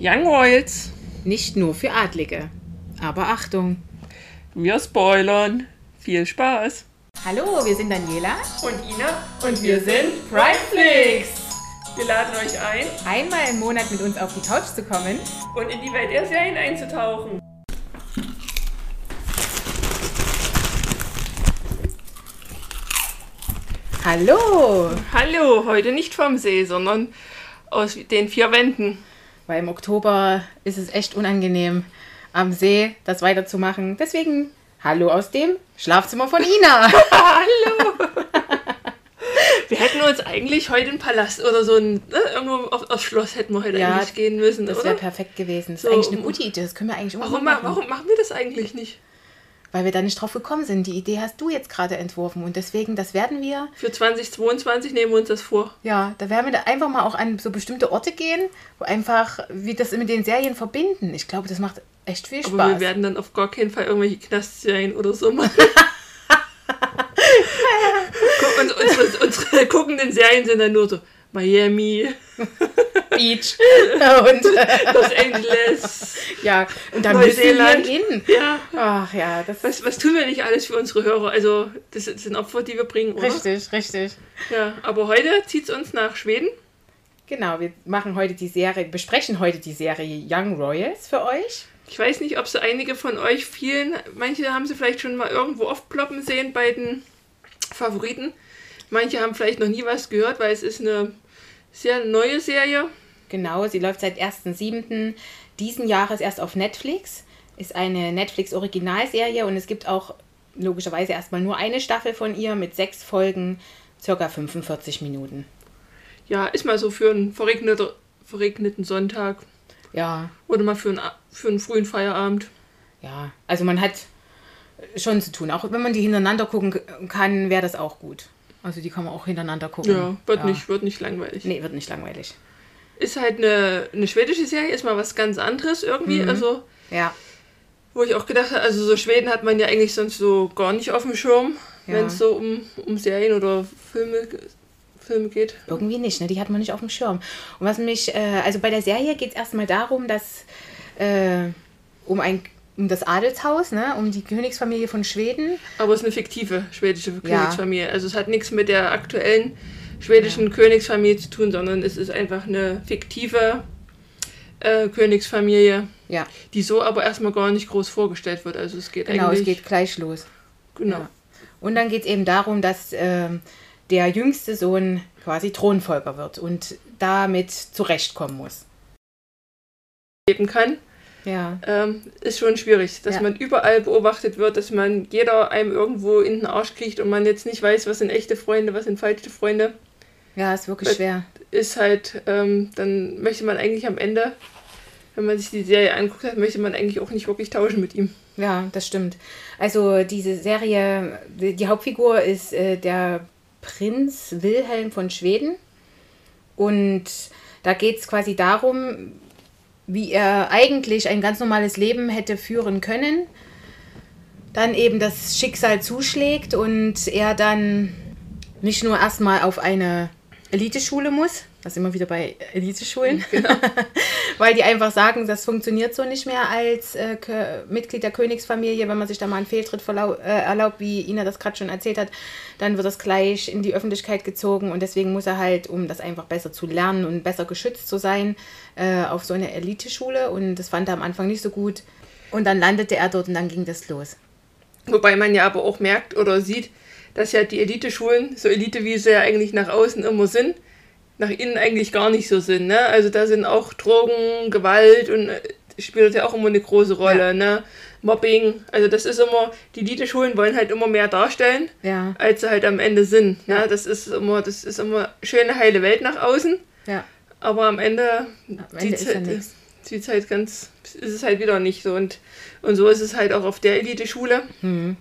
Young Royals. Nicht nur für Adlige. Aber Achtung. Wir spoilern. Viel Spaß. Hallo, wir sind Daniela. Und Ina. Und wir sind Primeflix. Wir laden euch ein, Einmal im Monat mit uns auf die Couch zu kommen. und in die Welt der Serien einzutauchen. Hallo! Hallo, heute nicht vom See, sondern aus den vier Wänden. Weil im Oktober ist es echt unangenehm, am See das weiterzumachen. Deswegen Hallo aus dem Schlafzimmer von Ina. Hallo! Wir hätten uns eigentlich heute einen Palast oder so ein, ne, irgendwo auf, aufs Schloss hätten wir heute Ja, eigentlich gehen müssen, Das wäre perfekt gewesen. Das ist So, eigentlich eine gute Idee. Das können wir eigentlich Warum, ma- machen. warum machen wir das eigentlich nicht? Weil wir da nicht drauf gekommen sind. Die Idee hast du jetzt gerade entworfen. Und deswegen, das werden wir, Für 2022 nehmen wir uns das vor. ja, da werden wir da einfach mal auch an so bestimmte Orte gehen, wo einfach wir das mit den Serien verbinden. Ich glaube, das macht echt viel Spaß. Aber wir werden dann auf gar keinen Fall irgendwelche Knastserien oder so machen. Und unsere, unsere guckenden Serien sind dann nur so Miami, Beach. und Los Angeles. ja, und da müssen wir hin. Ja, Ach ja, das was, was tun wir nicht alles für unsere Hörer? Also, das sind Opfer, die wir bringen, oder? richtig, richtig. Ja, aber heute zieht es uns nach Schweden. Genau, wir machen heute die Serie, besprechen heute die Serie Young Royals für euch. Ich weiß nicht, ob so einige von euch vielen, manche haben sie vielleicht schon mal irgendwo aufploppen sehen bei den Favoriten. Manche haben vielleicht noch nie was gehört, weil es ist eine sehr neue Serie. Genau, sie läuft seit 1.7. diesen Jahres erst auf Netflix. Ist eine Netflix-Originalserie und es gibt auch logischerweise erstmal nur eine Staffel von ihr mit sechs Folgen, circa 45 Minuten. Ja, ist mal so für einen verregneter, verregneten Sonntag Ja, oder mal für einen, für einen frühen Feierabend. ja, also man hat schon zu tun. Auch wenn man die hintereinander gucken kann, wäre das auch gut. Also die kann man auch hintereinander gucken. Ja, wird, Nicht, wird nicht langweilig. Nee, wird nicht langweilig. Ist halt eine, eine schwedische Serie, ist mal was ganz anderes irgendwie. Mhm. Also, Ja, wo ich auch gedacht habe, also so Schweden hat man ja eigentlich sonst so gar nicht auf dem Schirm, Ja. wenn es so um, um Serien oder Filme, Filme geht. Irgendwie nicht, ne? Die hat man nicht auf dem Schirm. Und was mich, äh, also bei der Serie geht es erstmal darum, dass äh, um ein um das Adelshaus, ne, um die Königsfamilie von Schweden. Aber es ist eine fiktive schwedische Ja. Königsfamilie. Also es hat nichts mit der aktuellen schwedischen Königsfamilie zu tun, sondern es ist einfach eine fiktive äh, Königsfamilie, Ja, die so aber erstmal gar nicht groß vorgestellt wird. Also es geht genau, es eigentlich. geht gleich los. genau. Ja. Und dann geht es eben darum, dass ähm, der jüngste Sohn quasi Thronfolger wird und damit zurechtkommen muss. leben kann, Ja, ähm, ist schon schwierig. Dass Ja. man überall beobachtet wird, dass man jeder einem irgendwo in den Arsch kriegt und man jetzt nicht weiß, was sind echte Freunde, was sind falsche Freunde, ja, ist wirklich Äh, schwer. ist halt, ähm, dann möchte man eigentlich am Ende, wenn man sich die Serie anguckt hat, möchte man eigentlich auch nicht wirklich tauschen mit ihm. Ja, das stimmt. Also diese Serie, die, die Hauptfigur ist äh, der Prinz Wilhelm von Schweden. Und da geht es quasi darum, wie er eigentlich ein ganz normales Leben hätte führen können. Dann eben das Schicksal zuschlägt und er dann nicht nur erstmal auf eine Eliteschule muss, das immer wieder bei Eliteschulen, weil die einfach sagen, das funktioniert so nicht mehr als äh, Mitglied der Königsfamilie, wenn man sich da mal einen Fehltritt äh, erlaubt, wie Ina das gerade schon erzählt hat, dann wird das gleich in die Öffentlichkeit gezogen. Und deswegen muss er halt, um das einfach besser zu lernen und besser geschützt zu sein, äh, auf so eine Eliteschule. Und das fand er am Anfang nicht so gut. Und dann landete er dort und dann ging das los. Wobei man ja aber auch merkt oder sieht, dass ja die Elite-Schulen, so Elite wie sie ja eigentlich nach außen immer sind, nach innen eigentlich gar nicht so sind. Ne? Also da sind auch Drogen, Gewalt und äh, spielt ja auch immer eine große Rolle. Ja. Ne? Mobbing, also das ist immer, die Elite-Schulen wollen halt immer mehr darstellen, Ja, als sie halt am Ende sind. Ne? Ja. Das ist immer, das ist immer schöne heile Welt nach außen, ja. aber am Ende, Am Ende sieht's ist da halt, halt ganz, ist es halt wieder nicht so. Und, und so ist es halt auch auf der Elite-Schule Mhm.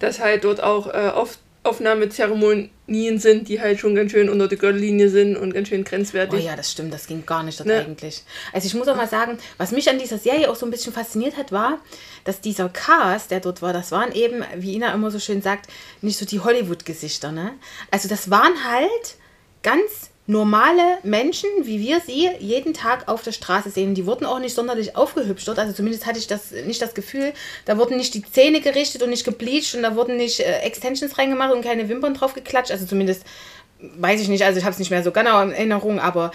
dass halt dort auch äh, oft Aufnahmezeremonien sind, die halt schon ganz schön unter der Gürtellinie sind und ganz schön Oh grenzwertig. ja, das stimmt, das ging gar nicht dort Ne? eigentlich. Also ich muss auch mal sagen, was mich an dieser Serie auch so ein bisschen fasziniert hat, war, dass dieser Cast, der dort war, das waren eben, wie Ina immer so schön sagt, nicht so die Hollywood-Gesichter, ne? Also das waren halt ganz normale Menschen, wie wir sie jeden Tag auf der Straße sehen. Die wurden auch nicht sonderlich aufgehübscht dort. Also zumindest hatte ich das nicht das Gefühl, da wurden nicht die Zähne gerichtet und nicht gebleicht und da wurden nicht äh, Extensions reingemacht und keine Wimpern drauf geklatscht. Also zumindest weiß ich nicht, also ich habe es nicht mehr so genau in Erinnerung, aber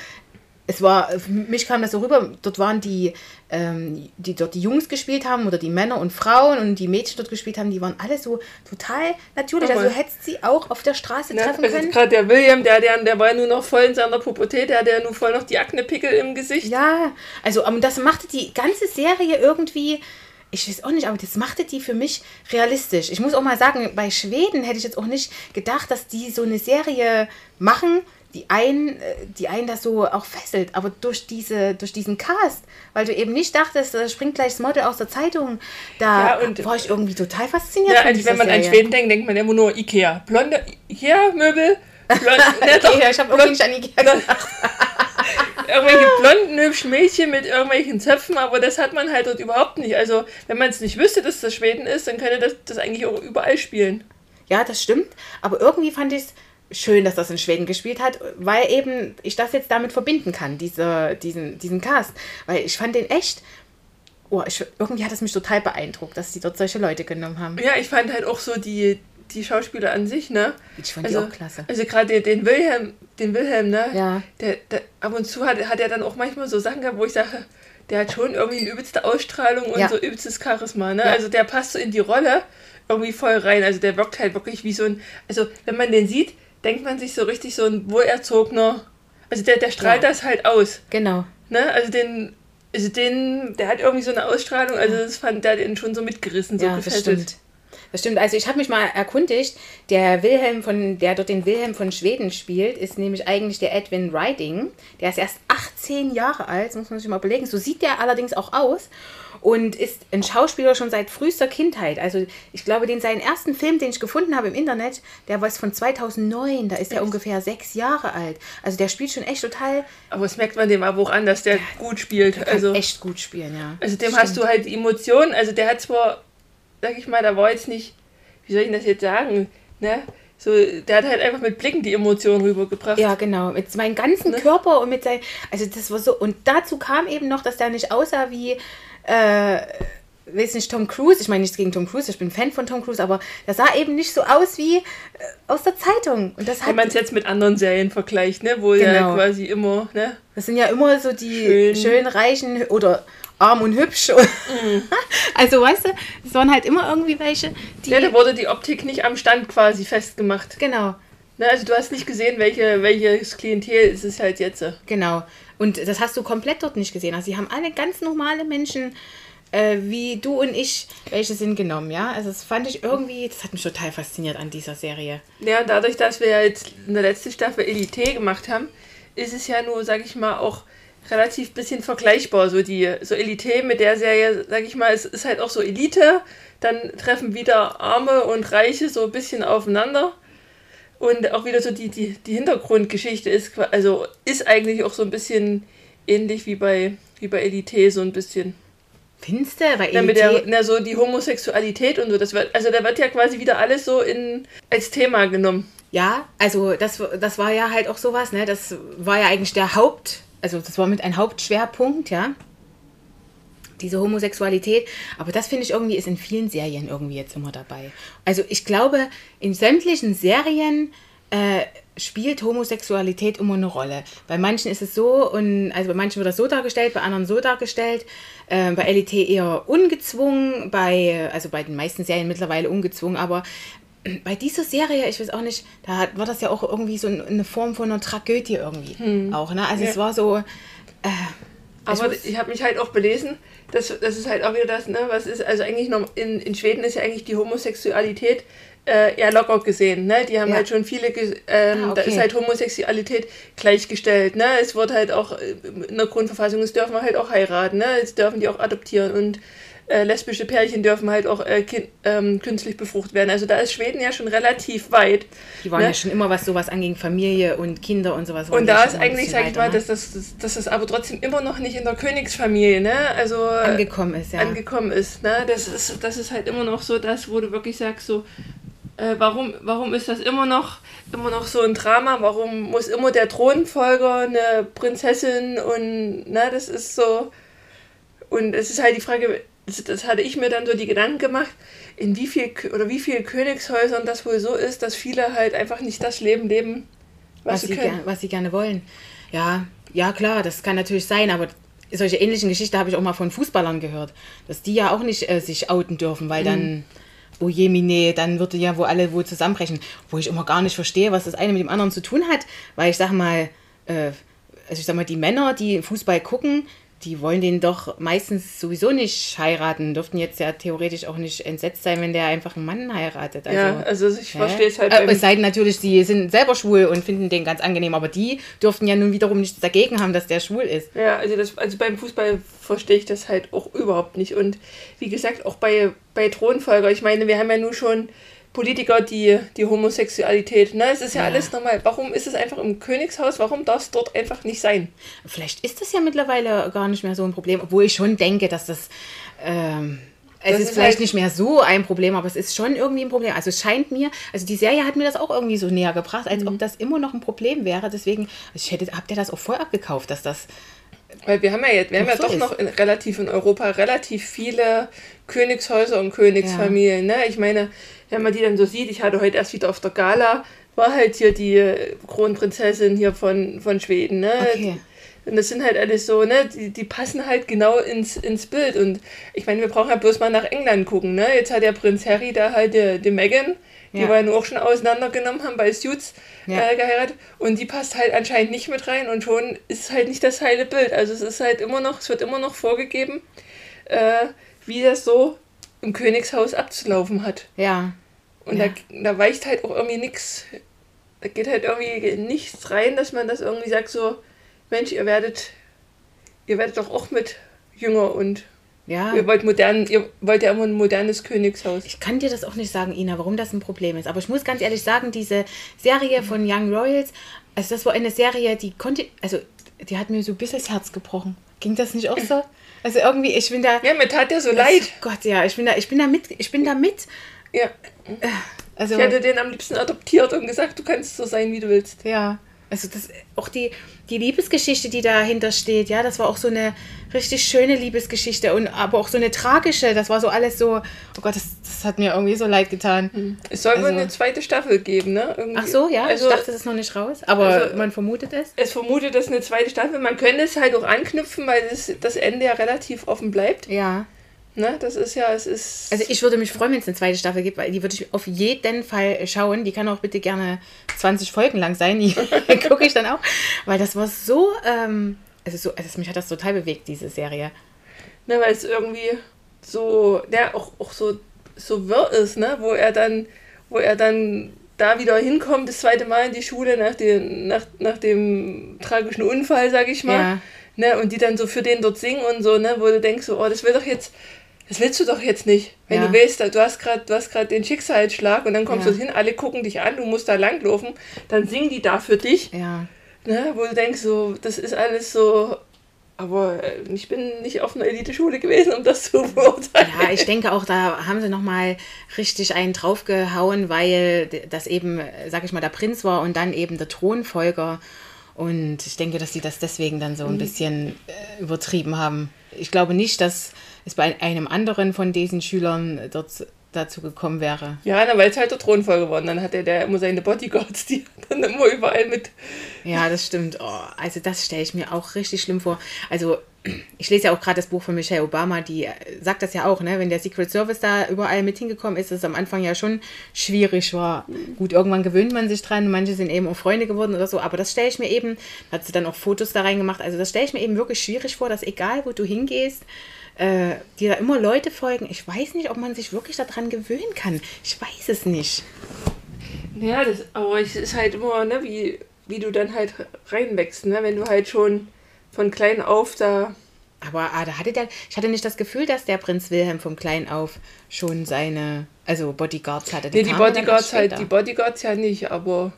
es war, für mich kam das so rüber, dort waren die, ähm, die dort die Jungs gespielt haben oder die Männer und Frauen und die Mädchen dort gespielt haben, die waren alle so total natürlich. Aber- also du hättest sie auch auf der Straße Ne? treffen Also können. gerade der William, der, der, der war ja nur noch voll in seiner Pubertät, der hat ja nur voll noch die Aknepickel im Gesicht. Ja, also aber das machte die ganze Serie irgendwie, ich weiß auch nicht, aber das machte die für mich realistisch. Ich muss auch mal sagen, bei Schweden hätte ich jetzt auch nicht gedacht, dass die so eine Serie machen, die einen, äh, die einen das so auch fesselt. Aber durch, diese, durch diesen Cast, weil du eben nicht dachtest, da springt gleich das Model aus der Zeitung, da Ja, und- war ich irgendwie total fasziniert Ja, also wenn man an Serie. Schweden denkt, denkt man immer nur Ikea. Blonde Ikea-Möbel, blond, ne, doch, ich habe irgendwie nicht an Ikea gedacht. irgendwelche blonden, hübschen Mädchen mit irgendwelchen Zöpfen, aber das hat man halt dort überhaupt nicht. Also, wenn man es nicht wüsste, dass das Schweden ist, dann könnte das, das eigentlich auch überall spielen. Ja, das stimmt. Aber irgendwie fand ich es schön, dass das in Schweden gespielt hat, weil eben ich das jetzt damit verbinden kann, diese, diesen, diesen Cast. Weil ich fand den echt. Oh, ich, irgendwie hat es mich total beeindruckt, dass sie dort solche Leute genommen haben. Ja, ich fand halt auch so die, die Schauspieler an sich, ne? Ich fand die Also, auch klasse. also gerade den, den Wilhelm, den Wilhelm, ne? Ja. Der, der, ab und zu hat, hat er dann auch manchmal so Sachen gehabt, wo ich sage, der hat schon irgendwie eine übelste Ausstrahlung und Ja. so übelstes Charisma, ne? Ja. Also der passt so in die Rolle irgendwie voll rein. Also der wirkt halt wirklich wie so ein, also wenn man den sieht, denkt man sich so richtig so ein wohlerzogener, also der, der strahlt Ja. das halt aus, Genau. ne? Also den, also den, der hat irgendwie so eine Ausstrahlung, also das fand der den schon so mitgerissen, so ja, das gefesselt. stimmt. Das stimmt. Also ich habe mich mal erkundigt, der Wilhelm von, der dort den Wilhelm von Schweden spielt, ist nämlich eigentlich der Edwin Riding. Der ist erst 18 Jahre alt, das muss man sich mal überlegen. So sieht der allerdings auch aus und ist ein Schauspieler schon seit frühester Kindheit. Also ich glaube, den seinen ersten Film, den ich gefunden habe im Internet, der war von 2009. Da ist er ungefähr sechs Jahre alt. Also der spielt schon echt total, Aber das merkt man dem aber auch an, dass der gut spielt. kann Also, echt gut spielen, ja. also dem Stimmt. hast du halt die Emotionen, also der hat zwar, sag ich mal, da war jetzt nicht, wie soll ich das jetzt sagen, ne? So, der hat halt einfach mit Blicken die Emotionen rübergebracht. Ja, genau. Mit meinem ganzen Körper und mit seinem. Also, das war so. Und dazu kam eben noch, dass der nicht aussah wie. Äh, weiß nicht, Tom Cruise. Ich meine nichts gegen Tom Cruise, ich bin Fan von Tom Cruise, aber der sah eben nicht so aus wie äh, aus der Zeitung. Und das Wenn hat. man es jetzt mit anderen Serien vergleicht, ne? Wo ja Genau. quasi immer, ne? Das sind ja immer so die Schön. schön, reichen oder arm und hübsch. Also, weißt du, es waren halt immer irgendwie welche, die. Ja, da wurde die Optik nicht am Stand quasi festgemacht. genau. Ne? Also du hast nicht gesehen, welche, welches Klientel ist es halt jetzt. Genau. Und das hast du komplett dort nicht gesehen. Also sie haben alle ganz normale Menschen, äh, wie du und ich, welche sind genommen, ja. Also das fand ich irgendwie, das hat mich total fasziniert an dieser Serie. Ja, und dadurch, dass wir jetzt in der letzten Staffel Elite gemacht haben, ist es ja nur, sag ich mal, auch relativ bisschen vergleichbar. So die so Elite mit der Serie, sag ich mal, es ist halt auch so Elite, dann treffen wieder Arme und Reiche so ein bisschen aufeinander. Und auch wieder so die, die, die Hintergrundgeschichte ist, also ist eigentlich auch so ein bisschen ähnlich wie bei, wie bei Elite, so ein bisschen. Findest du? Bei Ja, Elite, der, na, so die Homosexualität und so, das wird, also da wird ja quasi wieder alles so in, als Thema genommen. ja, also das, das war ja halt auch sowas, ne? Das war ja eigentlich der Haupt, also das war mit ein Hauptschwerpunkt, ja. Diese Homosexualität. Aber das finde ich irgendwie ist in vielen Serien irgendwie jetzt immer dabei. Also ich glaube, in sämtlichen Serien äh, spielt Homosexualität immer eine Rolle. Bei manchen ist es so und also bei manchen wird das so dargestellt, bei anderen so dargestellt. Äh, bei LET eher ungezwungen, bei also bei den meisten Serien mittlerweile ungezwungen, aber bei dieser Serie, ich weiß auch nicht, da war das ja auch irgendwie so eine Form von einer Tragödie irgendwie auch, ne? Also es Ja. war so Aber muss- ich, habe mich halt auch belesen, dass das ist halt auch wieder das, ne, was ist, also eigentlich noch in, in Schweden ist ja eigentlich die Homosexualität äh, eher locker gesehen, ne? Die haben Ja. halt schon viele, ähm, Ah, da okay. ist halt Homosexualität gleichgestellt, ne? Es wird halt auch äh, in der Grundverfassung, es dürfen halt auch heiraten, ne? Es dürfen die auch adoptieren und äh, lesbische Pärchen dürfen halt auch äh, kind, ähm, künstlich befruchtet werden. Also da ist Schweden ja schon relativ weit. Die waren Ne? ja schon immer, was sowas anging, Familie und Kinder und sowas. Und da ist eigentlich, sag ich mal, ne? dass das, das, dass das aber trotzdem immer noch nicht in der Königsfamilie, ne? Also äh, angekommen ist, ja. angekommen ist. Ne? Das, ist, das ist halt immer noch so das, wo du wirklich sagst, so, äh, warum, warum ist das immer noch, immer noch so ein Drama? Warum muss immer der Thronfolger eine Prinzessin und na, das ist so. Und es ist halt die Frage, das, das hatte ich mir dann so die Gedanken gemacht, in wie viel oder wie viel Königshäusern das wohl so ist, dass viele halt einfach nicht das Leben leben, was, was sie, ger was sie gerne wollen. Ja, ja klar, das kann natürlich sein, aber solche ähnlichen Geschichten habe ich auch mal von Fußballern gehört, dass die ja auch nicht äh, sich outen dürfen, weil mhm. dann oh je, mine, dann würde ja wo alle wohl zusammenbrechen. Wo ich immer gar nicht verstehe, was das eine mit dem anderen zu tun hat. Weil ich sag mal, äh, also ich sag mal, die Männer, die Fußball gucken, die wollen den doch meistens sowieso nicht heiraten, dürften jetzt ja theoretisch auch nicht entsetzt sein, wenn der einfach einen Mann heiratet. Also, ja, also ich verstehe es halt. Äh, es sei denn natürlich, sie sind selber schwul und finden den ganz angenehm, aber die dürften ja nun wiederum nichts dagegen haben, dass der schwul ist. Ja, also, das, also beim Fußball verstehe ich das halt auch überhaupt nicht. Und wie gesagt, auch bei, bei Thronfolger, ich meine, wir haben ja nun schon Politiker die, die Homosexualität. Ne? Es ist ja, ja, alles normal. Warum ist es einfach im Königshaus? Warum darf es dort einfach nicht sein? Vielleicht ist das ja mittlerweile gar nicht mehr so ein Problem, obwohl ich schon denke, dass das. Ähm es das ist, ist vielleicht halt nicht mehr so ein Problem, aber es ist schon irgendwie ein Problem. Also es scheint mir, also die Serie hat mir das auch irgendwie so näher gebracht, als mhm. ob das immer noch ein Problem wäre. Deswegen, ich hätte, habt ihr das auch voll abgekauft, dass das weil wir haben ja jetzt, wir haben ja doch ist. noch in, relativ in Europa relativ viele Königshäuser und Königsfamilien. Ja. Ne? Ich meine, wenn man die dann so sieht, ich hatte heute erst wieder auf der Gala, war halt hier die Kronprinzessin hier von, von Schweden. Ne? Okay. Und das sind halt alles so, ne, die, die passen halt genau ins, ins Bild. Und ich meine, wir brauchen ja bloß mal nach England gucken, ne? Jetzt hat der Prinz Harry da halt die, die Meghan, die ja. wir ja auch schon auseinandergenommen haben bei Suits, ja. äh, geheiratet. Und die passt halt anscheinend nicht mit rein und schon ist halt nicht das heile Bild. Also es ist halt immer noch, es wird immer noch vorgegeben, äh, wie das so im Königshaus abzulaufen hat. Ja. Und ja. Da, da weicht halt auch irgendwie nichts, da geht halt irgendwie nichts rein, dass man das irgendwie sagt so, Mensch, ihr werdet, ihr werdet doch auch mit jünger und ja. Ihr wollt, modern, ihr wollt ja immer ein modernes Königshaus. Ich kann dir das auch nicht sagen, Ina, warum das ein Problem ist. Aber ich muss ganz ehrlich sagen, diese Serie von Young Royals, also das war eine Serie, die konnte, also die hat mir so ein bisschen das Herz gebrochen. Ging das nicht auch so? Also irgendwie, ich bin da. Ja, mir tat ja so leid. Gott, ja, ich bin da, ich bin da mit, ich bin da mit. Ja. Also, ich hätte den am liebsten adoptiert und gesagt, du kannst so sein, wie du willst. Ja. Also das, auch die, die Liebesgeschichte, die dahinter steht, ja, das war auch so eine richtig schöne Liebesgeschichte und aber auch so eine tragische, das war so alles so, oh Gott, das, das hat mir irgendwie so leid getan. Mhm. Es soll also, wohl eine zweite Staffel geben, ne? Irgendwie. Ach so, ja, also, ich dachte, es ist noch nicht raus, aber also, man vermutet es. Es vermutet, dass eine zweite Staffel, man könnte es halt auch anknüpfen, weil das, das Ende ja relativ offen bleibt. Ja. Ne, das ist ja, es ist. Also ich würde mich freuen, wenn es eine zweite Staffel gibt, weil die würde ich auf jeden Fall schauen. Die kann auch bitte gerne 20 Folgen lang sein. Die gucke ich dann auch. Weil das war so, ähm, also so, also mich hat das total bewegt, diese Serie. Ne, weil es irgendwie so, ja, auch, auch so, so wirr ist, ne? Wo er dann, wo er dann da wieder hinkommt, das zweite Mal in die Schule nach dem, nach, nach dem tragischen Unfall, sag ich mal. Ja. Ne, und die dann so für den dort singen und so, ne, wo du denkst, so, oh, das will doch jetzt, das willst du doch jetzt nicht. Wenn ja. du willst, du hast gerade den Schicksalsschlag und dann kommst ja. du hin, alle gucken dich an, du musst da langlaufen, dann singen die da für dich. Ja. Ne, wo du denkst, so, das ist alles so. Aber äh, ich bin nicht auf einer Elite-Schule gewesen, um das zu beurteilen. Ja, ich denke auch, da haben sie nochmal richtig einen draufgehauen, weil das eben, sag ich mal, der Prinz war und dann eben der Thronfolger. Und ich denke, dass sie das deswegen dann so ein mhm. bisschen äh, übertrieben haben. Ich glaube nicht, dass es bei einem anderen von diesen Schülern dort dazu gekommen wäre. Ja, weil es halt der Thronfolger geworden. Dann hatte der immer seine Bodyguards, die dann immer überall mit. Ja, das stimmt. Oh, also das stelle ich mir auch richtig schlimm vor. Also ich lese ja auch gerade das Buch von Michelle Obama, die sagt das ja auch, ne? wenn der Secret Service da überall mit hingekommen ist, dass es am Anfang ja schon schwierig war. Gut, irgendwann gewöhnt man sich dran, manche sind eben auch Freunde geworden oder so, aber das stelle ich mir eben, hat sie dann auch Fotos da reingemacht, also das stelle ich mir eben wirklich schwierig vor, dass egal wo du hingehst, äh, dir da immer Leute folgen. Ich weiß nicht, ob man sich wirklich daran gewöhnen kann. Ich weiß es nicht. Ja, das, aber es ist halt immer, ne, wie, wie du dann halt reinwächst, ne? wenn du halt schon von klein auf da. Aber ah, da hatte der, ich hatte nicht das Gefühl, dass der Prinz Wilhelm von klein auf schon seine, also Bodyguards hatte. Die nee, die Bodyguards halt, die Bodyguards ja nicht, aber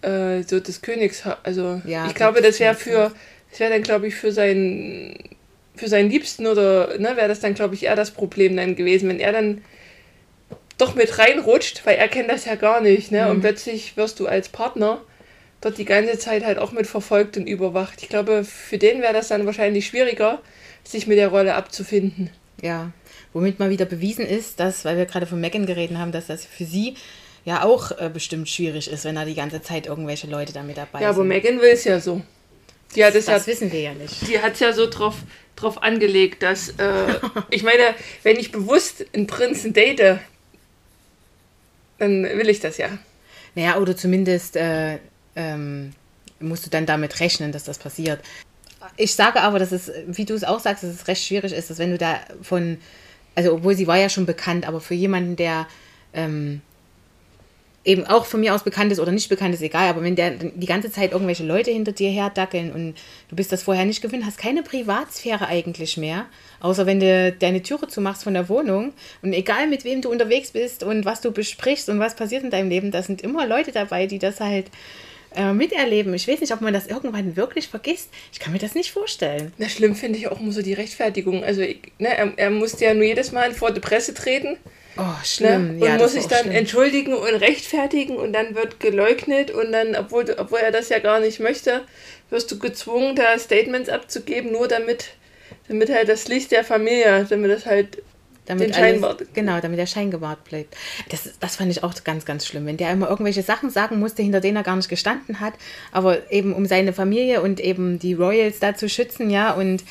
äh, so das Königs, also ja, ich glaube, das wäre für, das wäre dann glaube ich für seinen, für seinen Liebsten oder ne, wäre das dann glaube ich eher das Problem dann gewesen, wenn er dann doch mit reinrutscht, weil er kennt das ja gar nicht, ne? Mhm. Und plötzlich wirst du als Partner dort die ganze Zeit halt auch mit verfolgt und überwacht. Ich glaube, für den wäre das dann wahrscheinlich schwieriger, sich mit der Rolle abzufinden. Ja, womit mal wieder bewiesen ist, dass, weil wir gerade von Megan geredet haben, dass das für sie ja auch äh, bestimmt schwierig ist, wenn da die ganze Zeit irgendwelche Leute da mit dabei ja, sind. Ja, aber Megan will es ja so. Die hat das, das ja, wissen wir ja nicht. Die hat es ja so drauf, drauf angelegt, dass, äh, ich meine, wenn ich bewusst einen Prinzen date, dann will ich das ja. Naja, oder zumindest äh, ähm, musst du dann damit rechnen, dass das passiert. Ich sage aber, dass es, wie du es auch sagst, dass es recht schwierig ist, dass wenn du da von, also obwohl sie war ja schon bekannt, aber für jemanden, der ähm, eben auch von mir aus bekannt ist oder nicht bekannt ist, egal, aber wenn der die ganze Zeit irgendwelche Leute hinter dir herdackeln und du bist das vorher nicht gewöhnt, hast keine Privatsphäre eigentlich mehr, außer wenn du deine Türe zumachst von der Wohnung und egal mit wem du unterwegs bist und was du besprichst und was passiert in deinem Leben, da sind immer Leute dabei, die das halt äh, miterleben. Ich weiß nicht, ob man das irgendwann wirklich vergisst. Ich kann mir das nicht vorstellen. Na, schlimm finde ich auch immer so die Rechtfertigung. Also, ne, er, er musste ja nur jedes Mal vor die Presse treten. Oh, schlimm. Ne? Und ja, muss sich dann schlimm. entschuldigen und rechtfertigen und dann wird geleugnet und dann, obwohl, obwohl er das ja gar nicht möchte, wirst du gezwungen, da Statements abzugeben, nur damit, damit halt das Licht der Familie, damit das halt damit den alles, Genau, damit der Schein gewahrt bleibt. Das, das fand ich auch ganz, ganz schlimm. Wenn der immer irgendwelche Sachen sagen musste, hinter denen er gar nicht gestanden hat, aber eben um seine Familie und eben die Royals da zu schützen, ja, und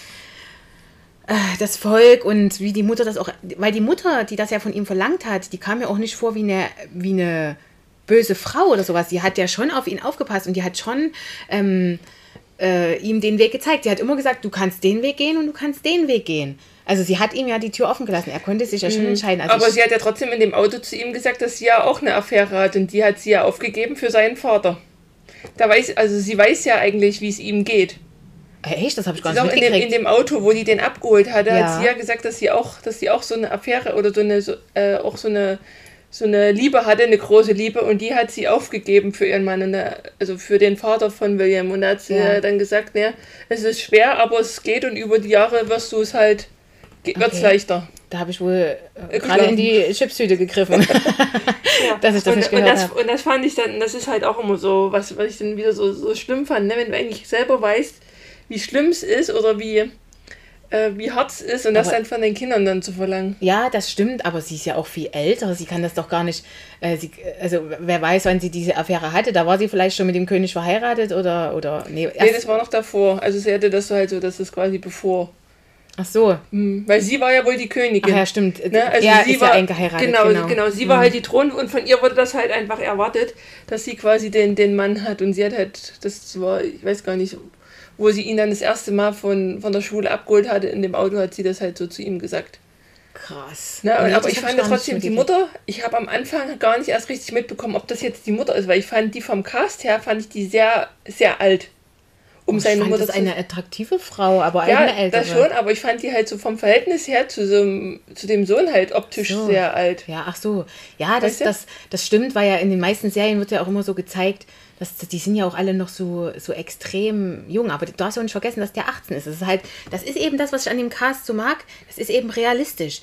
das Volk und wie die Mutter das auch, weil die Mutter, die das ja von ihm verlangt hat, die kam ja auch nicht vor wie eine, wie eine böse Frau oder sowas. Die hat ja schon auf ihn aufgepasst und die hat schon ähm, äh, ihm den Weg gezeigt. Sie hat immer gesagt, du kannst den Weg gehen und du kannst den Weg gehen. Also sie hat ihm ja die Tür offen gelassen. Er konnte sich ja schon mhm. entscheiden. Also Aber sie hat ja trotzdem in dem Auto zu ihm gesagt, dass sie ja auch eine Affäre hat und die hat sie ja aufgegeben für seinen Vater. Da weiß, also sie weiß ja eigentlich, wie es ihm geht. Echt? Das habe ich gar nicht mitgekriegt. In dem, in dem Auto, wo die den abgeholt hatte, ja. hat sie ja gesagt, dass sie auch, dass sie auch so eine Affäre oder so eine, so, äh, auch so eine, so eine Liebe hatte, eine große Liebe, und die hat sie aufgegeben für ihren Mann, eine, also für den Vater von William. Und da hat sie ja. dann gesagt, ne, es ist schwer, aber es geht und über die Jahre wirst du es halt wird es okay. leichter. Da habe ich wohl äh, gerade in die Chipshüte gegriffen, ja. dass ich das und, nicht gehört habe. Und das fand ich dann, das ist halt auch immer so, was, was ich dann wieder so, so schlimm fand, ne? wenn du eigentlich selber weißt, wie schlimm es ist oder wie, äh, wie hart es ist und aber, das dann von den Kindern dann zu verlangen. Ja, das stimmt, aber sie ist ja auch viel älter. Sie kann das doch gar nicht. Äh, sie, also wer weiß, wann sie diese Affäre hatte. Da war sie vielleicht schon mit dem König verheiratet oder oder nee. Nee, das war noch davor. Also sie hatte das so halt so, dass es quasi bevor Ach so. Hm, weil sie war ja wohl die Königin. Ach ja, stimmt. Ne? Also ja, sie ist war, ja eingeheiratet. Genau, genau, genau. Sie mhm. war halt die Thron und von ihr wurde das halt einfach erwartet, dass sie quasi den, den Mann hat. Und sie hat halt, das war, ich weiß gar nicht, wo sie ihn dann das erste Mal von, von der Schule abgeholt hatte, in dem Auto hat sie das halt so zu ihm gesagt. Krass. Na, ne, aber ich fand trotzdem die Mutter, ich habe am Anfang gar nicht erst richtig mitbekommen, ob das jetzt die Mutter ist, weil ich fand die vom Cast her, fand ich die sehr, sehr alt um seine Mutter das zu. eine attraktive Frau, aber ja, eine ältere. das schon, aber ich fand die halt so vom Verhältnis her zu, so, zu dem Sohn halt optisch so. sehr alt. Ja, ach so. Ja, das, das, das stimmt, weil ja in den meisten Serien wird ja auch immer so gezeigt, das, die sind ja auch alle noch so, so extrem jung, aber du darfst ja nicht vergessen, dass der 18 ist. Das ist halt, das ist eben das, was ich an dem Cast so mag. Das ist eben realistisch.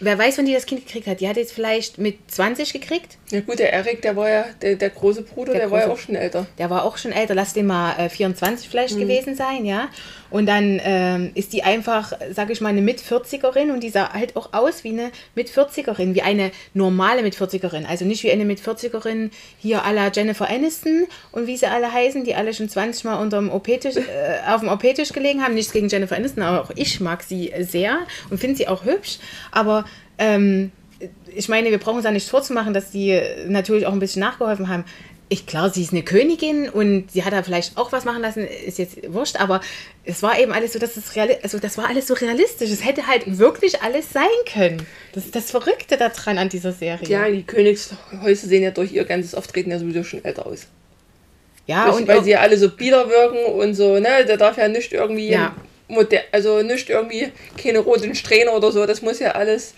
Wer weiß, wann die das Kind gekriegt hat. Die hat jetzt vielleicht mit 20 gekriegt. Ja gut, der Erik, der war ja, der, der große Bruder, der, der große, war ja auch schon älter. Der war auch schon älter. Lass den mal äh, 24 vielleicht mhm. gewesen sein, ja. Und dann ähm, ist die einfach, sag ich mal, eine Mit-40erin und die sah halt auch aus wie eine Mit-40erin, wie eine normale Mit-40erin. Also nicht wie eine Mit-40erin hier à la Jennifer Aniston und wie sie alle heißen, die alle schon 20 Mal unterm OP-Tisch, äh, auf dem OP-Tisch gelegen haben. Nichts gegen Jennifer Aniston, aber auch ich mag sie sehr und finde sie auch hübsch. Aber ähm, ich meine, wir brauchen uns da nicht vorzumachen, dass die natürlich auch ein bisschen nachgeholfen haben ich klar, sie ist eine Königin und sie hat da vielleicht auch was machen lassen, ist jetzt wurscht, aber es war eben alles so, dass es real, also das war alles so realistisch. Es hätte halt wirklich alles sein können. Das ist das Verrückte daran an dieser Serie. Ja, die Königshäuser sehen ja durch ihr ganzes Auftreten ja sowieso schon älter aus. Ja, durch, und weil sie ja alle so bieder wirken und so, ne, da darf ja nicht irgendwie ja. modern, also nicht irgendwie keine roten Strähne oder so, das muss ja alles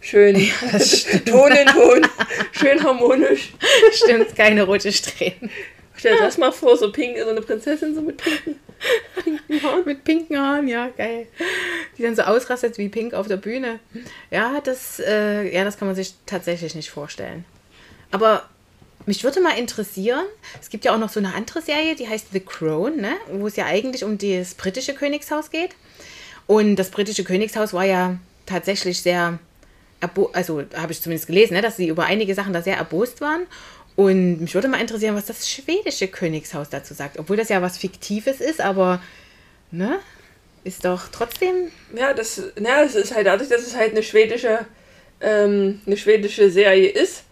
schön ja, Ton in Ton, schön harmonisch. Stimmt, keine rote Strähnen. Stell dir das mal vor, so pink, so eine Prinzessin so mit pinken. Mit pinken Haaren, ja, geil. Die dann so ausrastet wie Pink auf der Bühne. Ja, das, äh, ja, das kann man sich tatsächlich nicht vorstellen. Aber mich würde mal interessieren, es gibt ja auch noch so eine andere Serie, die heißt The Crown, ne? wo es ja eigentlich um das britische Königshaus geht. Und das britische Königshaus war ja tatsächlich sehr, also habe ich zumindest gelesen, ne, dass sie über einige Sachen da sehr erbost waren. Und mich würde mal interessieren, was das schwedische Königshaus dazu sagt. Obwohl das ja was Fiktives ist, aber ne, ist doch trotzdem. Ja, das, ja, das ist halt dadurch, dass es halt eine schwedische, ähm, eine schwedische Serie ist,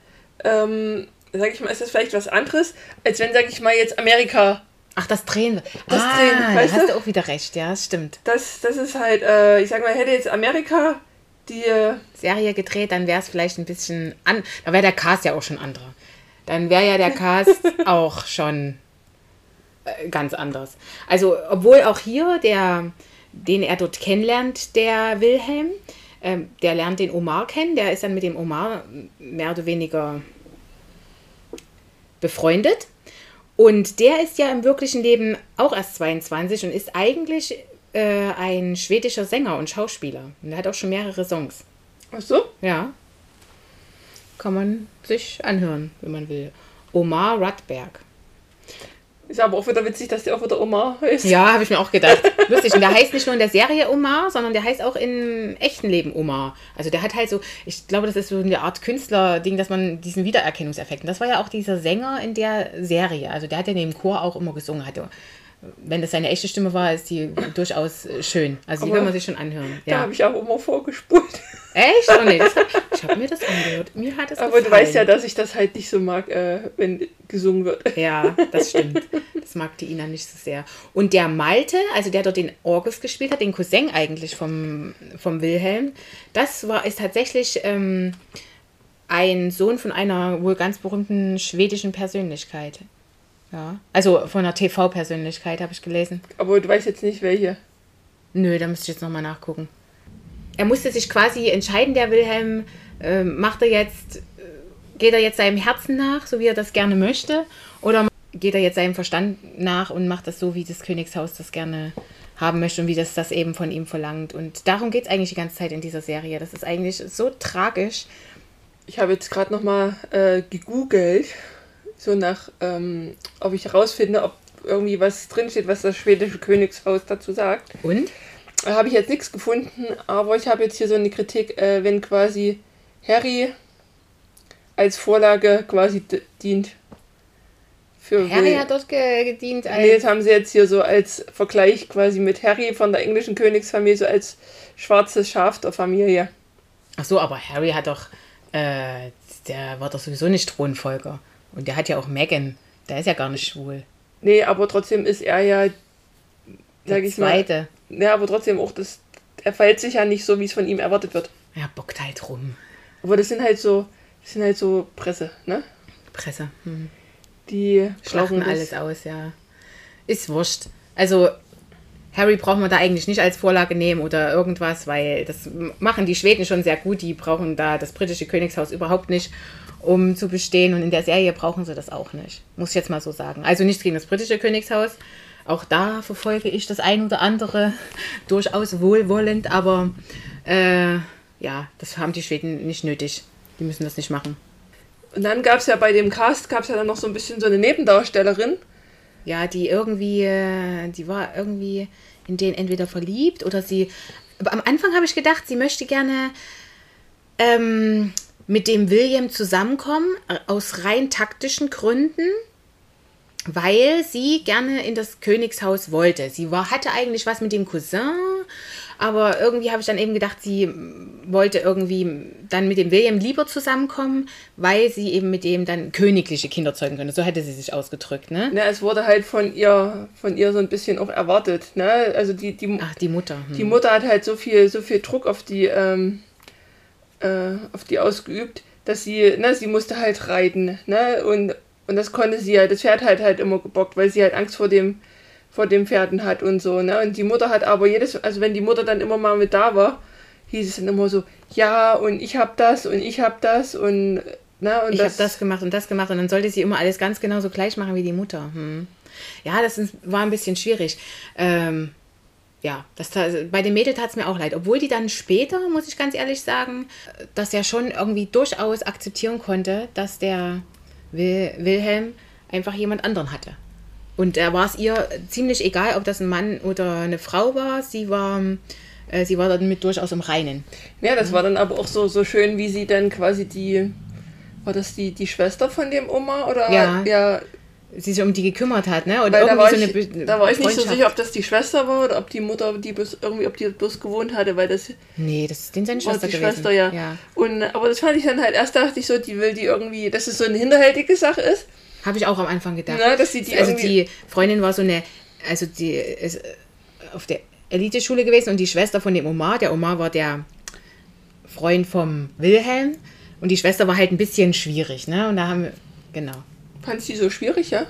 ähm, sag ich mal, ist das vielleicht was anderes, als wenn, sag ich mal, jetzt Amerika. Ach, das drehen. Das ah, drehen, da hast du auch wieder recht, ja, das stimmt. Das, das ist halt, äh, ich sag mal, hätte jetzt Amerika die Serie gedreht, dann wäre es vielleicht ein bisschen an. Da wäre der Cast ja auch schon anderer dann wäre ja der Cast auch schon äh, ganz anders. Also, obwohl auch hier der, den er dort kennenlernt, der Wilhelm, äh, der lernt den Omar kennen, der ist dann mit dem Omar mehr oder weniger befreundet. Und der ist ja im wirklichen Leben auch erst 22 und ist eigentlich äh, ein schwedischer Sänger und Schauspieler. Und er hat auch schon mehrere Songs. Ach so? Ja kann man sich anhören, wenn man will. Omar Radberg. Ist aber auch wieder witzig, dass der auch wieder Omar ist. Ja, habe ich mir auch gedacht. Lustig. Und der heißt nicht nur in der Serie Omar, sondern der heißt auch im echten Leben Omar. Also der hat halt so, ich glaube, das ist so eine Art Künstler-Ding, dass man diesen Wiedererkennungseffekt. Und das war ja auch dieser Sänger in der Serie. Also der hat ja neben Chor auch immer gesungen. Hatte wenn das seine echte Stimme war, ist die durchaus schön. Also die Aber kann man sich schon anhören. Ja. Da habe ich auch immer vorgespult. Echt? Oh nee, ich habe mir das angehört. Mir hat es Aber gefallen. du weißt ja, dass ich das halt nicht so mag, äh, wenn gesungen wird. Ja, das stimmt. Das mag die Ina nicht so sehr. Und der Malte, also der dort den Orgus gespielt hat, den Cousin eigentlich vom, vom Wilhelm, das war, ist tatsächlich ähm, ein Sohn von einer wohl ganz berühmten schwedischen Persönlichkeit. Ja. Also von einer TV-Persönlichkeit habe ich gelesen. Aber du weißt jetzt nicht welche. Nö, da müsste ich jetzt nochmal nachgucken. Er musste sich quasi entscheiden, der Wilhelm, äh, macht er jetzt, äh, geht er jetzt seinem Herzen nach, so wie er das gerne möchte, oder geht er jetzt seinem Verstand nach und macht das so, wie das Königshaus das gerne haben möchte und wie das das eben von ihm verlangt. Und darum geht es eigentlich die ganze Zeit in dieser Serie. Das ist eigentlich so tragisch. Ich habe jetzt gerade nochmal äh, gegoogelt so nach, ähm, ob ich herausfinde, ob irgendwie was drinsteht, was das schwedische Königshaus dazu sagt. Und? Da habe ich jetzt nichts gefunden, aber ich habe jetzt hier so eine Kritik, äh, wenn quasi Harry als Vorlage quasi dient. Für Harry Will. hat dort ge gedient als. Nee, das haben sie jetzt hier so als Vergleich quasi mit Harry von der englischen Königsfamilie, so als schwarzes Schaf der Familie. Ach so, aber Harry hat doch. Äh, der war doch sowieso nicht Thronfolger. Und der hat ja auch Megan. Der ist ja gar nicht schwul. Nee, aber trotzdem ist er ja, sag ich zweite. mal. Ja, aber trotzdem auch das. Er verhält sich ja nicht so, wie es von ihm erwartet wird. Er bockt halt rum. Aber das sind halt so, das sind halt so Presse, ne? Presse. Hm. Die schlachten alles aus, ja. Ist wurscht. Also Harry braucht man da eigentlich nicht als Vorlage nehmen oder irgendwas, weil das machen die Schweden schon sehr gut. Die brauchen da das britische Königshaus überhaupt nicht um zu bestehen. Und in der Serie brauchen sie das auch nicht. Muss ich jetzt mal so sagen. Also nichts gegen das britische Königshaus. Auch da verfolge ich das ein oder andere durchaus wohlwollend, aber äh, ja, das haben die Schweden nicht nötig. Die müssen das nicht machen. Und dann gab es ja bei dem Cast, gab es ja dann noch so ein bisschen so eine Nebendarstellerin. Ja, die irgendwie, äh, die war irgendwie in den entweder verliebt oder sie. Aber am Anfang habe ich gedacht, sie möchte gerne ähm, mit dem William zusammenkommen, äh, aus rein taktischen Gründen, weil sie gerne in das Königshaus wollte. Sie war, hatte eigentlich was mit dem Cousin, aber irgendwie habe ich dann eben gedacht, sie wollte irgendwie dann mit dem William lieber zusammenkommen, weil sie eben mit dem dann königliche Kinder zeugen könnte. So hätte sie sich ausgedrückt, ne? Ja, es wurde halt von ihr, von ihr so ein bisschen auch erwartet, ne? Also die, die, Ach, die Mutter. Hm. Die Mutter hat halt so viel, so viel Druck auf die, ähm, äh, auf die ausgeübt, dass sie, ne, sie musste halt reiten, ne, und, und das konnte sie halt, das Pferd halt halt immer gebockt, weil sie halt Angst vor dem, vor den Pferden hat und so, ne, und die Mutter hat aber jedes, also wenn die Mutter dann immer mal mit da war, hieß es dann immer so, ja, und ich hab das und ich hab das und, ne, und ich das, hab das gemacht und das gemacht und dann sollte sie immer alles ganz genau so gleich machen wie die Mutter, hm. Ja, das ist, war ein bisschen schwierig. Ähm, ja, das, bei den Mädels tat es mir auch leid. Obwohl die dann später, muss ich ganz ehrlich sagen, das ja schon irgendwie durchaus akzeptieren konnte, dass der Wil Wilhelm einfach jemand anderen hatte. Und da war es ihr ziemlich egal, ob das ein Mann oder eine Frau war. Sie war, äh, sie war damit durchaus im Reinen. Ja, das war dann aber auch so, so schön, wie sie dann quasi die, war das die, die Schwester von dem Oma? Oder Ja. ja sich um die gekümmert hat, ne? Da irgendwie war, so ich, eine Be- da war ich nicht so sicher, ob das die Schwester war oder ob die Mutter die bloß, irgendwie, ob die bloß gewohnt hatte, weil das Nee, das ist den seine Schwester die gewesen. Schwester, ja. ja. Und, aber das fand ich dann halt, erst dachte ich so, die will die irgendwie, dass es so eine hinterhältige Sache ist. Habe ich auch am Anfang gedacht. Na, dass sie die also die Freundin war so eine, also die ist äh, auf der Eliteschule gewesen und die Schwester von dem Omar, der Omar war der Freund vom Wilhelm und die Schwester war halt ein bisschen schwierig, ne? Und da haben wir, genau. Fand ich die so schwierig, ja?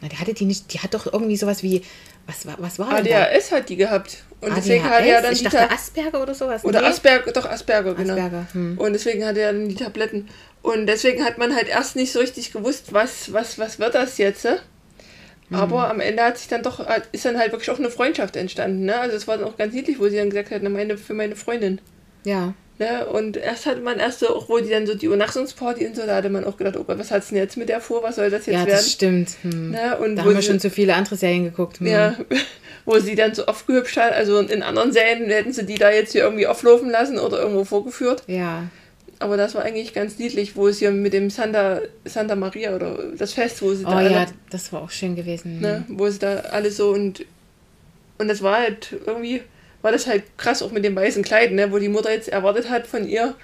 Na, die hatte die nicht, die hat doch irgendwie sowas wie, was war, was war denn da? ADHS hat die gehabt. Und deswegen ADHS? hatte er dann ich die dachte Asperger oder sowas. Oder Nee. Asperger, doch Asperger, genau. Asperger, hm. Und deswegen hatte er dann die Tabletten. Und deswegen hat man halt erst nicht so richtig gewusst, was, was, was wird das jetzt. äh? Aber am Ende hat sich dann doch, hat- ist dann halt wirklich auch eine Freundschaft entstanden. Ne? Also es war dann auch ganz niedlich, wo sie dann gesagt hat, meine, für meine Freundin. Ja. Ne? Und erst hatte man erst so, auch wo die dann so die Übernachtungsparty und so, da hatte man auch gedacht, oh Gott, was hat's denn jetzt mit der vor, was soll das jetzt Ja, werden? das stimmt. Hm. Ne? Und Da haben wir schon zu viele andere Serien geguckt. Hm. Ja, wo sie dann so aufgehübscht hat. Also in anderen Serien hätten sie die da jetzt hier irgendwie auflaufen lassen oder irgendwo vorgeführt. Ja. Aber das war eigentlich ganz niedlich, wo es hier mit dem Santa, Santa Maria oder das Fest, wo sie Oh da alle, ja, das war auch schön gewesen. ne, wo sie da alle so und und das war halt irgendwie, war das halt krass auch mit dem weißen Kleid, ne, wo die Mutter jetzt erwartet hat von ihr,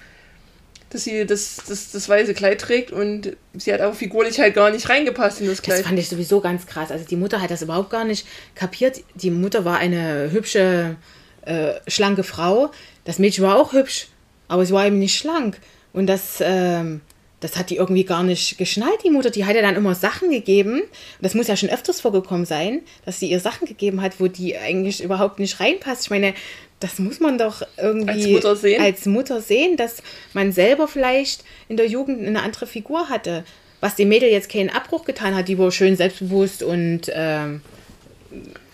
dass sie das, das, das weiße Kleid trägt und sie hat aber figurlich halt gar nicht reingepasst in das Das Kleid. fand ich sowieso ganz krass. Also die Mutter hat das überhaupt gar nicht kapiert. Die Mutter war eine hübsche, äh, schlanke Frau. Das Mädchen war auch hübsch, aber sie war eben nicht schlank. Und das, ähm, das hat die irgendwie gar nicht geschnallt, die Mutter. Die hat ja dann immer Sachen gegeben. Das muss ja schon öfters vorgekommen sein, dass sie ihr Sachen gegeben hat, wo die eigentlich überhaupt nicht reinpasst. Ich meine, das muss man doch irgendwie Als Mutter sehen. als Mutter sehen, dass man selber vielleicht in der Jugend eine andere Figur hatte. Was dem Mädel jetzt keinen Abbruch getan hat, die war schön selbstbewusst und, ähm,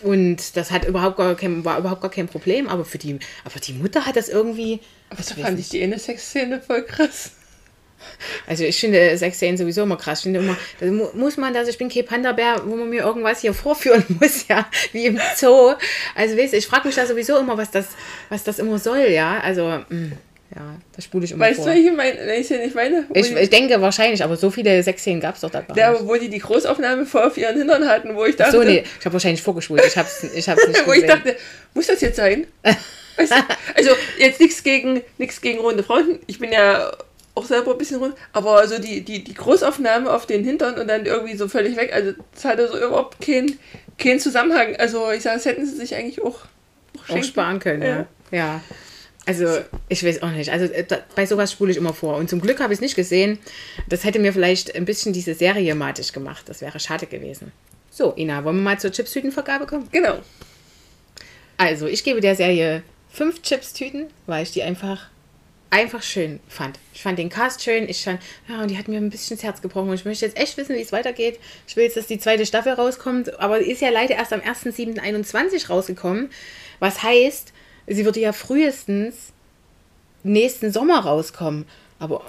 und das hat überhaupt gar kein, war überhaupt gar kein Problem. Aber für die, aber die Mutter hat das irgendwie. aber da fand ich die eine Sexszene voll krass. Also ich finde Sexszenen sowieso immer krass. Ich finde immer, da mu- muss man das, ich bin kein Panda-Bär, wo man mir irgendwas hier vorführen muss, ja, wie im Zoo. Also weißt ich frage mich da sowieso immer, was das, was das immer soll, ja. Also, mh, ja, das spule ich immer Weißt vor. du, welche mein, welche ich meine? Ich, die- ich denke wahrscheinlich, aber so viele Sexszenen gab es doch da gar Ja, nicht. wo die die Großaufnahme vor auf ihren Hintern hatten, wo ich dachte, So, nee, ich habe wahrscheinlich vorgespult. Ich habe es ich hab's nicht wo ich dachte, muss das jetzt sein? Weißt also jetzt nichts gegen nichts gegen runde Frauen. Ich bin ja auch selber ein bisschen rund, aber so die, die, die Großaufnahme auf den Hintern und dann irgendwie so völlig weg, also das hatte so überhaupt keinen keinen Zusammenhang. Also ich sage, das hätten sie sich eigentlich auch, auch, auch sparen können, ja. ja. Also, ich weiß auch nicht. Also, äh, da, bei sowas spule ich immer vor. Und zum Glück habe ich es nicht gesehen. Das hätte mir vielleicht ein bisschen diese Serie matig gemacht. Das wäre schade gewesen. So, Ina, wollen wir mal zur Chipstütenvergabe kommen? Genau. Also, ich gebe der Serie fünf Chipstüten, weil ich die einfach, einfach schön fand. Ich fand den Cast schön. Ich fand, ja, und die hat mir ein bisschen das Herz gebrochen. Und ich möchte jetzt echt wissen, wie es weitergeht. Ich will jetzt, dass die zweite Staffel rauskommt. Aber die ist ja leider erst am 1.7.21 rausgekommen. Was heißt, sie würde ja frühestens nächsten Sommer rauskommen. Aber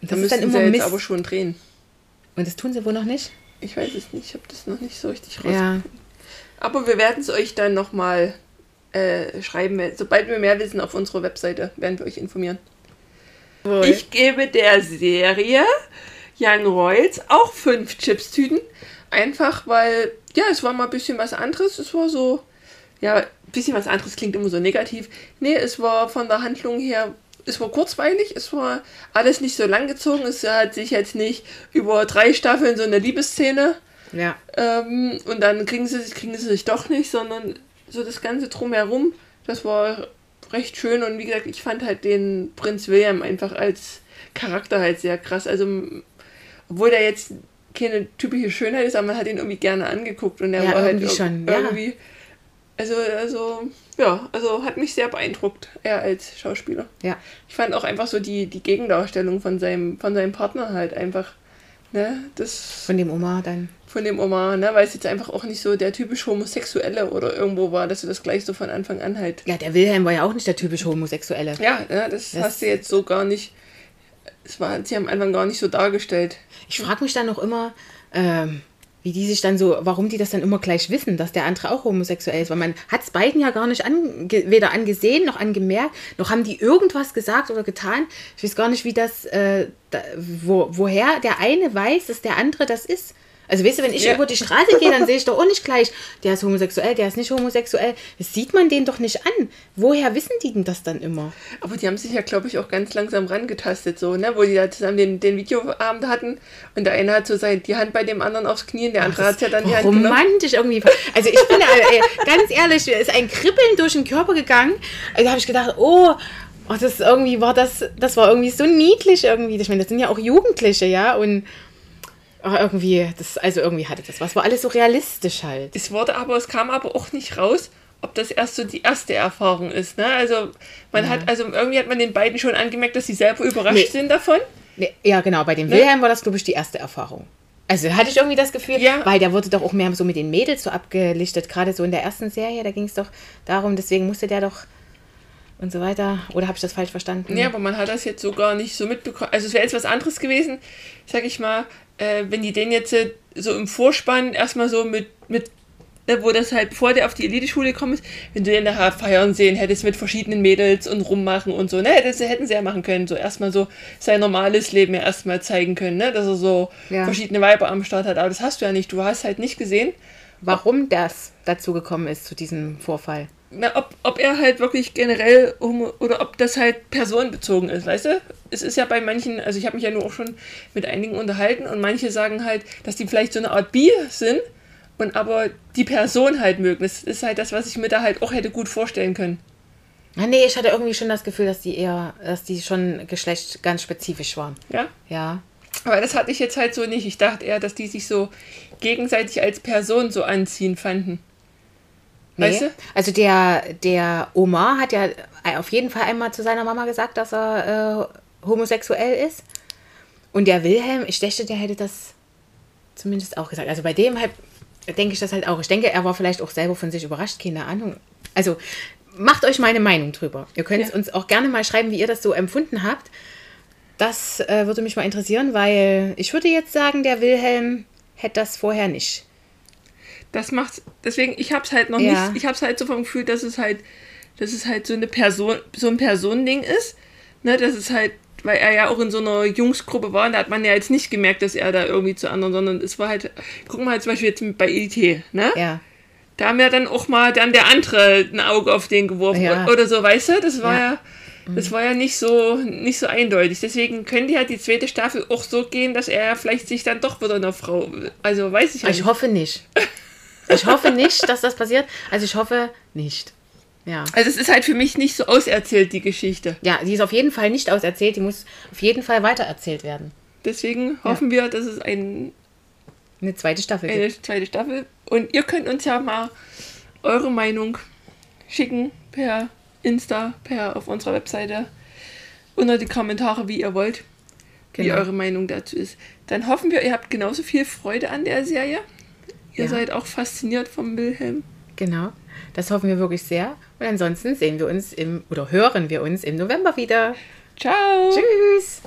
Da das ist dann sie immer jetzt Mist. aber schon drehen. Und das tun sie wohl noch nicht? Ich weiß es nicht, ich habe das noch nicht so richtig raus. Ja. Aber wir werden es euch dann nochmal äh, schreiben. Sobald wir mehr wissen auf unserer Webseite, werden wir euch informieren. Ich gebe der Serie Young Royals auch fünf Chipstüten. Einfach weil, ja, es war mal ein bisschen was anderes. Es war so, ja, ein bisschen was anderes klingt immer so negativ. Nee, es war von der Handlung her, es war kurzweilig, es war alles nicht so langgezogen. Es hat sich jetzt nicht über drei Staffeln so eine Liebesszene Ja. ähm, und dann kriegen sie, kriegen sie sich doch nicht, sondern so das Ganze drumherum, das war recht schön und wie gesagt, ich fand halt den Prinz William einfach als Charakter halt sehr krass. Also, obwohl der jetzt keine typische Schönheit ist, aber man hat ihn irgendwie gerne angeguckt und er Ja, war halt irgendwie irg- schon, ja. irgendwie. Also, also, ja, also hat mich sehr beeindruckt, er als Schauspieler. Ja. Ich fand auch einfach so die, die Gegendarstellung von seinem, von seinem Partner halt einfach Ne? Das Von dem Oma dann. von dem Oma, ne? weil es jetzt einfach auch nicht so der typisch Homosexuelle oder irgendwo war, dass du das gleich so von Anfang an halt. Ja, der Wilhelm war ja auch nicht der typische Homosexuelle. Ja, ne? das, Das- hast du jetzt so gar nicht. Es war sie am Anfang gar nicht so dargestellt. Ich frage mich dann noch immer, ähm, wie die sich dann so, warum die das dann immer gleich wissen, dass der andere auch homosexuell ist. Weil man hat es beiden ja gar nicht ange weder angesehen noch angemerkt, noch haben die irgendwas gesagt oder getan. Ich weiß gar nicht, wie das, äh, da, wo, woher der eine weiß, dass der andere das ist. Also weißt du, wenn ich Ja. über die Straße gehe, dann sehe ich doch auch nicht gleich, der ist homosexuell, der ist nicht homosexuell. Das sieht man den doch nicht an. Woher wissen die denn das dann immer? Aber die haben sich ja, glaube ich, auch ganz langsam rangetastet, so, ne? Wo die da zusammen den, den Videoabend hatten und der eine hat so sein, die Hand bei dem anderen aufs Knie und der andere hat ja dann die Hand genommen. romantisch irgendwie. Also ich bin äh, ganz ehrlich, ist ein Kribbeln durch den Körper gegangen. Also habe ich gedacht, oh, oh, das irgendwie war das, das war irgendwie so niedlich irgendwie. Ich meine, das sind ja auch Jugendliche, ja und ach, irgendwie, das also irgendwie hatte das was. War alles so realistisch halt. Es wurde aber, es kam aber auch nicht raus, ob das erst so die erste Erfahrung ist, ne? Also man hat, also irgendwie hat man den beiden schon angemerkt, dass sie selber überrascht Nee. sind davon. Nee, ja, genau. Bei dem Wilhelm war das glaube ich die erste Erfahrung. Also hatte ich irgendwie das Gefühl, Ja. weil der wurde doch auch mehr so mit den Mädels so abgelichtet, gerade so in der ersten Serie, da ging es doch darum, deswegen musste der doch und so weiter. Oder habe ich das falsch verstanden? Ja, aber man hat das jetzt so gar nicht so mitbekommen. Also es wäre jetzt was anderes gewesen, sag ich mal, äh, wenn die den jetzt äh, so im Vorspann erstmal so mit, mit ne, wo das halt bevor der auf die Eliteschule gekommen ist, wenn du den nachher feiern sehen hättest mit verschiedenen Mädels und rummachen und so, ne, das hätten sie ja machen können, so erstmal so sein normales Leben ja erstmal zeigen können, ne, dass er so Ja. verschiedene Weiber am Start hat, aber das hast du ja nicht, du hast halt nicht gesehen, warum das dazu gekommen ist, zu diesem Vorfall. Na, ob, ob er halt wirklich generell homo oder ob das halt personenbezogen ist, weißt du? Es ist ja bei manchen, also ich habe mich ja nur auch schon mit einigen unterhalten und manche sagen halt, dass die vielleicht so eine Art Bi sind und aber die Person halt mögen. Das ist halt das, was ich mir da halt auch hätte gut vorstellen können. Ah, nee, ich hatte irgendwie schon das Gefühl, dass die eher, dass die schon Geschlecht ganz spezifisch waren. Ja? Ja. Aber das hatte ich jetzt halt so nicht. Ich dachte eher, dass die sich so gegenseitig als Person so anziehen fanden. Nee. Weißt du? Also der, der Omar hat ja auf jeden Fall einmal zu seiner Mama gesagt, dass er äh, homosexuell ist. Und der Wilhelm, ich dachte, der hätte das zumindest auch gesagt. Also bei dem halt, denke ich das halt auch. Ich denke, er war vielleicht auch selber von sich überrascht, keine Ahnung. Also macht euch meine Meinung drüber. Ihr könnt Ja. uns auch gerne mal schreiben, wie ihr das so empfunden habt. Das äh, würde mich mal interessieren, weil ich würde jetzt sagen, der Wilhelm hätte das vorher nicht. Das macht deswegen ich habe es halt noch Ja. nicht ich habe es halt so vom Gefühl dass es halt dass es halt so eine Person so ein Personending ist ne das ist halt weil er ja auch in so einer Jungsgruppe war und da hat man ja jetzt nicht gemerkt dass er da irgendwie zu anderen sondern es war halt guck mal zum Beispiel jetzt bei ET ne Ja. da haben ja dann auch mal dann der andere ein Auge auf den geworfen Ja. oder so weißt du das war Ja. ja, das war ja nicht so nicht so eindeutig deswegen könnte ja die zweite Staffel auch so gehen dass er vielleicht sich dann doch wieder einer Frau also weiß ich ja Ich nicht. hoffe nicht. Ich hoffe nicht, dass das passiert. Also ich hoffe nicht. Ja. Also es ist halt für mich nicht so auserzählt, die Geschichte. Ja, die ist auf jeden Fall nicht auserzählt. Die muss auf jeden Fall weitererzählt werden. Deswegen hoffen wir, dass es ein, Eine zweite Staffel gibt. eine zweite Staffel. Und ihr könnt uns ja mal eure Meinung schicken per Insta, per auf unserer Webseite unter die Kommentare, wie ihr wollt, wie Genau. eure Meinung dazu ist. Dann hoffen wir, ihr habt genauso viel Freude an der Serie ihr ja. seid auch fasziniert vom Wilhelm. Genau. Das hoffen wir wirklich sehr. Und ansonsten sehen wir uns im oder hören wir uns im November wieder. Ciao. Tschüss.